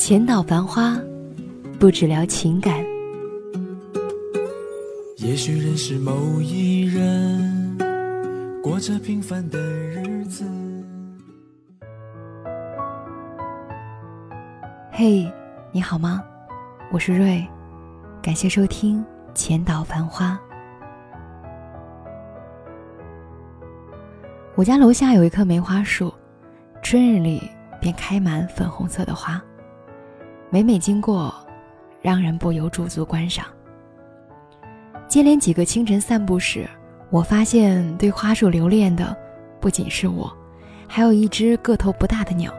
浅岛繁花，不只聊情感。也许认识某一人，过着平凡的日子。嘿，你好吗？我是瑞，感谢收听浅岛繁花。我家楼下有一棵梅花树，春日里便开满粉红色的花。每每经过，让人不由驻足观赏。接连几个清晨散步时，我发现对花树留恋的不仅是我，还有一只个头不大的鸟。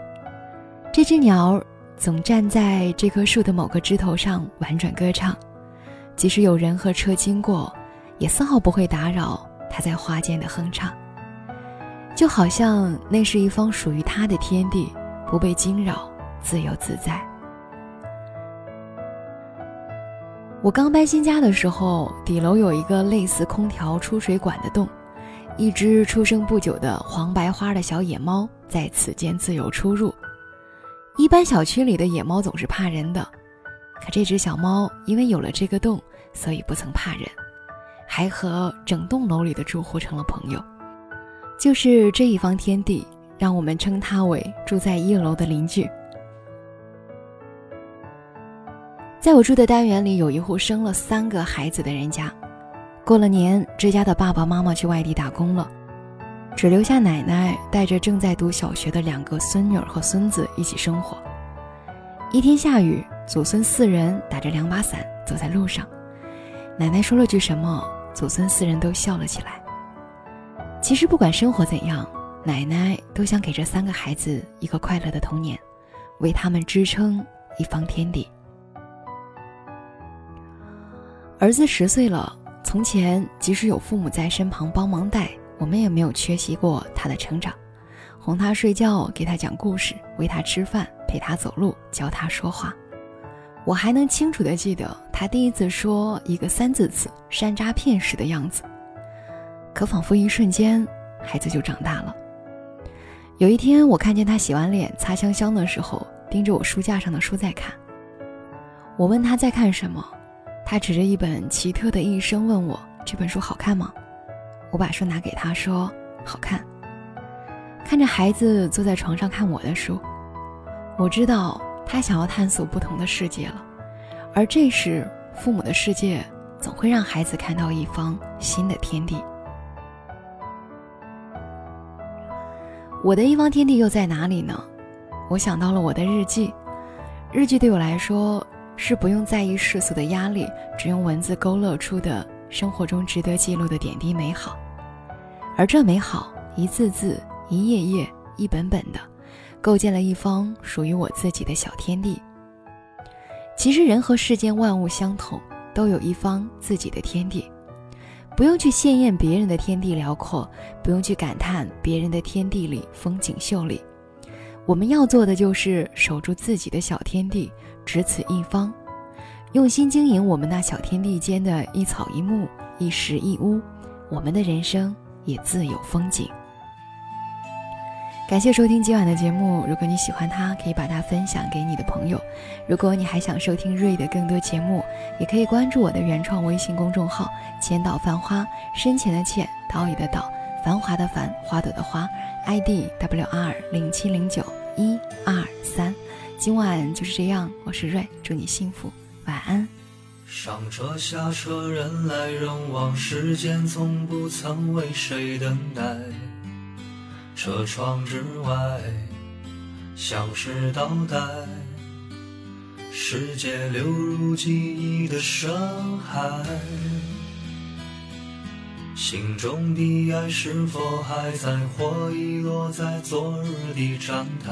这只鸟总站在这棵树的某个枝头上婉转歌唱，即使有人和车经过，也丝毫不会打扰它在花间的哼唱，就好像那是一方属于它的天地，不被惊扰，自由自在。我刚搬新家的时候，底楼有一个类似空调出水管的洞，一只出生不久的黄白花的小野猫在此间自由出入。一般小区里的野猫总是怕人的，可这只小猫因为有了这个洞，所以不曾怕人，还和整栋楼里的住户成了朋友。就是这一方天地，让我们称它为住在一楼的邻居。在我住的单元里，有一户生了三个孩子的人家。过了年，这家的爸爸妈妈去外地打工了，只留下奶奶带着正在读小学的两个孙女儿和孙子一起生活。一天下雨，祖孙四人打着两把伞走在路上，奶奶说了句什么，祖孙四人都笑了起来。其实不管生活怎样，奶奶都想给这三个孩子一个快乐的童年，为他们支撑一方天地。儿子十岁了，从前即使有父母在身旁帮忙带，我们也没有缺席过他的成长，哄他睡觉，给他讲故事，喂他吃饭，陪他走路，教他说话。我还能清楚地记得他第一次说一个三字词“山楂片”时的样子。可仿佛一瞬间，孩子就长大了。有一天，我看见他洗完脸、擦香香的时候，盯着我书架上的书在看。我问他在看什么。他指着一本奇特的《一生》问我：“这本书好看吗？”我把书拿给他说：“好看。”看着孩子坐在床上看我的书，我知道他想要探索不同的世界了。而这时，父母的世界总会让孩子看到一方新的天地。我的一方天地又在哪里呢？我想到了我的日记，日记对我来说。是不用在意世俗的压力，只用文字勾勒出的生活中值得记录的点滴美好，而这美好一字字、一页页、一本本的，构建了一方属于我自己的小天地。其实人和世间万物相同，都有一方自己的天地，不用去羡艳别人的天地辽阔，不用去感叹别人的天地里风景秀丽。我们要做的就是守住自己的小天地。只此一方，用心经营我们那小天地间的一草一木、一石一屋，我们的人生也自有风景。感谢收听今晚的节目，如果你喜欢它，可以把它分享给你的朋友。如果你还想收听瑞的更多节目，也可以关注我的原创微信公众号“浅岛繁花”，深浅的浅，岛屿的岛，繁华的繁，花朵的花，ID W R 零七零九一二。今晚就是这样，我是瑞，祝你幸福，晚安。上车下车，人来人往，时间从不曾为谁等待。车窗之外，像是倒带，世界流入记忆的深海。心中的爱是否还在，或遗落在昨日的站台？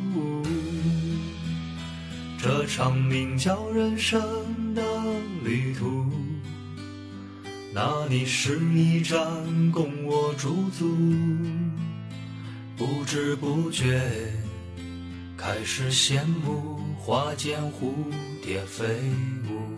这场名叫人生的旅途，那里是一站供我驻足，不知不觉开始羡慕花间蝴蝶飞舞。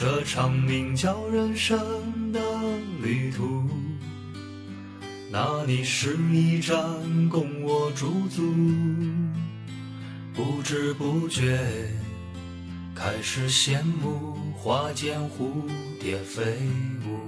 这场名叫人生的旅途，那里是一站供我驻足，不知不觉开始羡慕花间蝴蝶飞舞。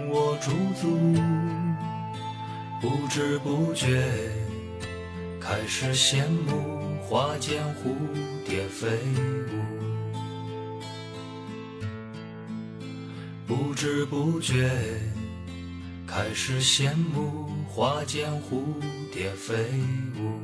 驻足，不知不觉开始羡慕花间蝴蝶飞舞，不知不觉开始羡慕花间蝴蝶飞舞。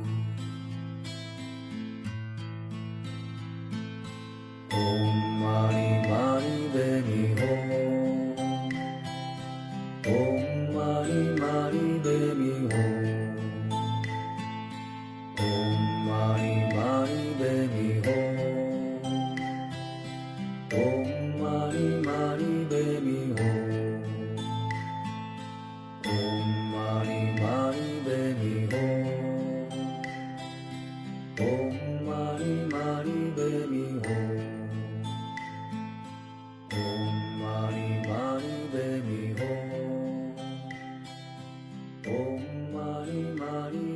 one